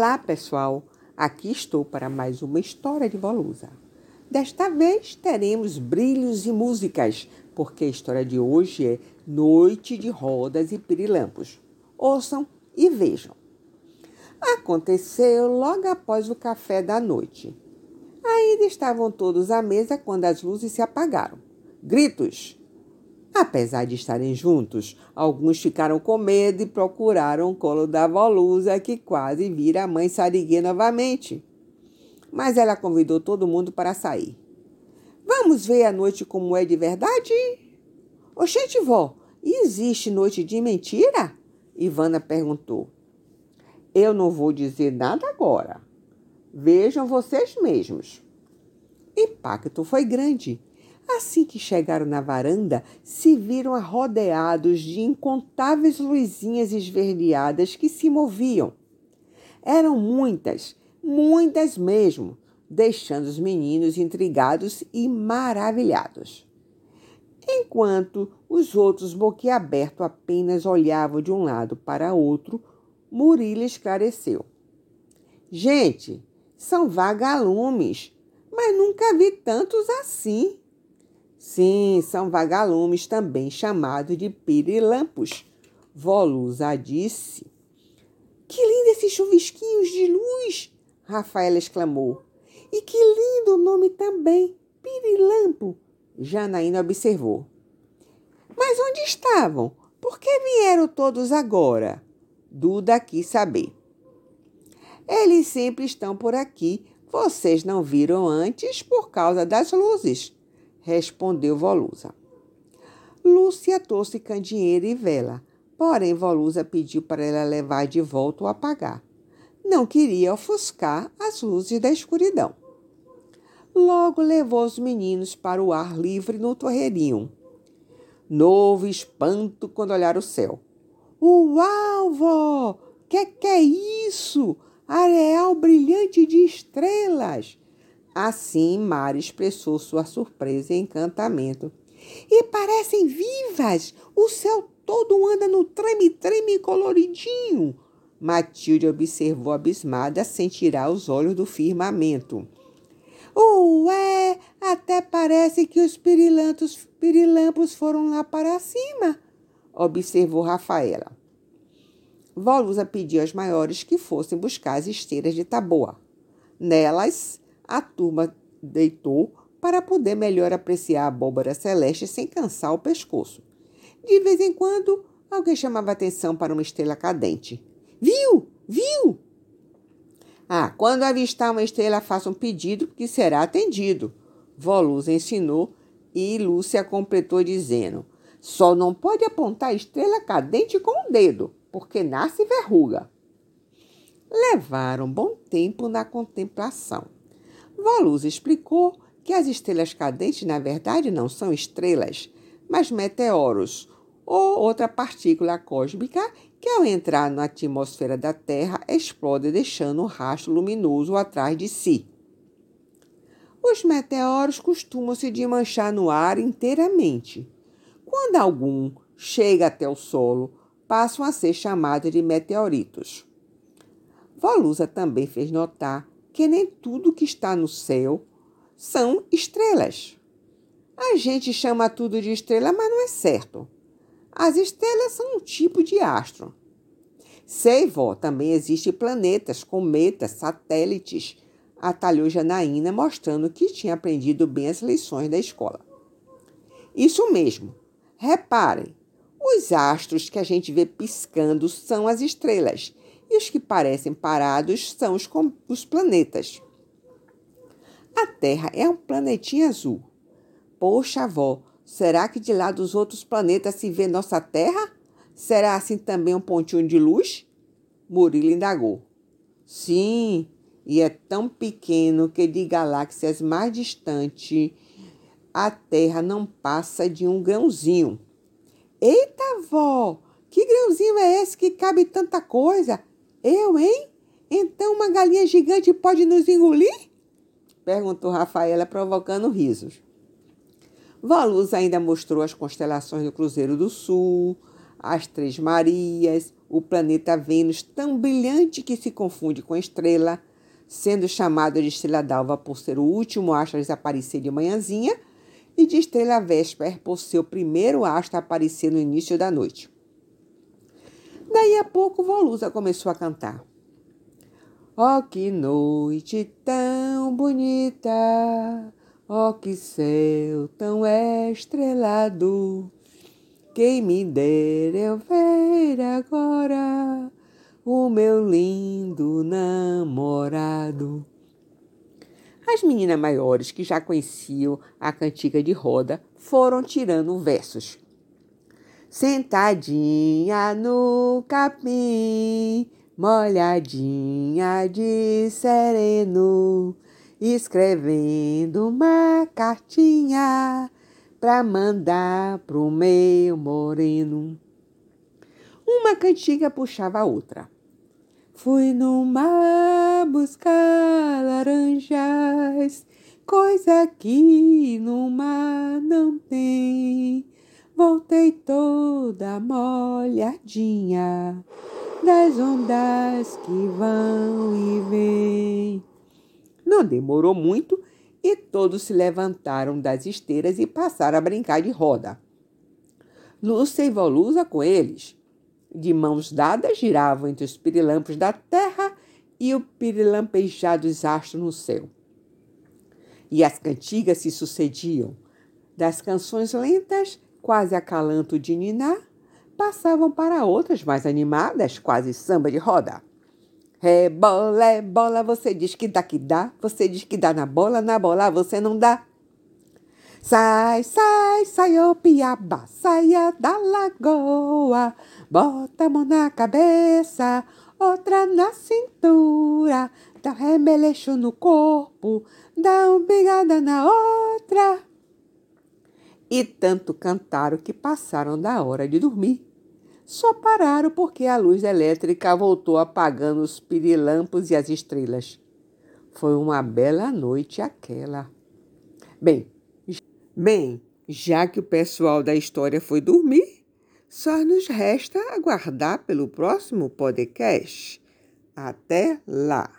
Olá, pessoal! Aqui estou para mais uma história de Volusa. Desta vez teremos brilhos e músicas, porque a história de hoje é Noite de Rodas e Pirilampos. Ouçam e vejam. Aconteceu logo após o café da noite. Ainda estavam todos à mesa quando as luzes se apagaram. Gritos, Apesar de estarem juntos, alguns ficaram com medo e procuraram o colo da Volusa, que quase vira a mãe Sariguê novamente. Mas ela convidou todo mundo para sair. Vamos ver a noite como é de verdade? Oxente, vó, existe noite de mentira? Ivana perguntou. Eu não vou dizer nada agora. Vejam vocês mesmos. Impacto foi grande Assim que chegaram na varanda, se viram rodeados de incontáveis luzinhas esverdeadas que se moviam. Eram muitas, muitas mesmo, deixando os meninos intrigados e maravilhados. Enquanto os outros, boquiaberto, apenas olhavam de um lado para outro, Murilo esclareceu. Gente, são vagalumes, mas nunca vi tantos assim. Sim, são vagalumes também chamados de pirilampos. Volusa disse. Que lindo esses chuvisquinhos de luz! Rafaela exclamou. E que lindo o nome também, pirilampo! Janaína observou. Mas onde estavam? Por que vieram todos agora? Duda quis saber. Eles sempre estão por aqui. Vocês não viram antes por causa das luzes respondeu Volusa. Lúcia trouxe candeeiro e vela, porém Volusa pediu para ela levar de volta ou apagar. Não queria ofuscar as luzes da escuridão. Logo levou os meninos para o ar livre no torreirinho. Novo espanto quando olharam o céu. Uau, vó! Que que é isso? Areal brilhante de estrelas! Assim, Mara expressou sua surpresa e encantamento. E parecem vivas! O céu todo anda no treme-treme coloridinho. Matilde observou abismada sem tirar os olhos do firmamento. Ué, até parece que os pirilantos, pirilampos foram lá para cima, observou Rafaela. Volusa pediu aos maiores que fossem buscar as esteiras de taboa. Nelas a turma deitou para poder melhor apreciar a abóbora celeste sem cansar o pescoço. De vez em quando, alguém chamava atenção para uma estrela cadente. Viu? Viu? Ah, quando avistar uma estrela, faça um pedido que será atendido. Volusa ensinou e Lúcia completou dizendo: só não pode apontar a estrela cadente com o dedo, porque nasce verruga. Levaram bom tempo na contemplação. Volus explicou que as estrelas cadentes, na verdade, não são estrelas, mas meteoros, ou outra partícula cósmica que, ao entrar na atmosfera da Terra, explode deixando um rastro luminoso atrás de si. Os meteoros costumam se desmanchar no ar inteiramente. Quando algum chega até o solo, passam a ser chamados de meteoritos. Volusa também fez notar que nem tudo que está no céu são estrelas. A gente chama tudo de estrela, mas não é certo. As estrelas são um tipo de astro. Sei, vó, também existem planetas, cometas, satélites, atalhou Janaína, mostrando que tinha aprendido bem as lições da escola. Isso mesmo. Reparem, os astros que a gente vê piscando são as estrelas e os que parecem parados são os, os planetas. A Terra é um planetinha azul. Poxa, avó, será que de lá dos outros planetas se vê nossa Terra? Será assim também um pontinho de luz? Murilo indagou. Sim, e é tão pequeno que de galáxias mais distantes a Terra não passa de um grãozinho. Eita, vó! Que grãozinho é esse que cabe tanta coisa? Eu, hein? Então uma galinha gigante pode nos engolir? Perguntou Rafaela, provocando risos. Voluz ainda mostrou as constelações do Cruzeiro do Sul, as Três Marias, o planeta Vênus, tão brilhante que se confunde com estrela, sendo chamado de estrela d'alva por ser o último astro a desaparecer de manhãzinha, e de estrela Vesper por ser o primeiro astro a aparecer no início da noite. Daí a pouco, Volusa começou a cantar. Oh, que noite tão bonita! Oh, que céu tão estrelado! Quem me dera eu ver agora o meu lindo namorado. As meninas maiores que já conheciam a cantiga de roda foram tirando versos. Sentadinha no capim, molhadinha de sereno, escrevendo uma cartinha pra mandar pro meu moreno. Uma cantiga puxava a outra. Fui no mar buscar laranjas, coisa que no mar não tem. Voltei toda molhadinha das ondas que vão e vêm. Não demorou muito e todos se levantaram das esteiras e passaram a brincar de roda. Lúcia e Volusa com eles de mãos dadas, giravam entre os pirilampos da terra e o pirilampejado dos astros no céu. E as cantigas se sucediam. Das canções lentas, quase acalanto de niná, passavam para outras mais animadas, quase samba de roda. Rebola, é bola, você diz que dá que dá, você diz que dá na bola, na bola você não dá. Sai, sai, sai, ô piaba, saia da lagoa, bota a mão na cabeça, outra na cintura, dá um remeleixo no corpo, dá uma pegada na outra. E tanto cantaram que passaram da hora de dormir. Só pararam porque a luz elétrica voltou apagando os pirilampos e as estrelas. Foi uma bela noite aquela. Bem, Bem, já que o pessoal da história foi dormir, só nos resta aguardar pelo próximo podcast. Até lá!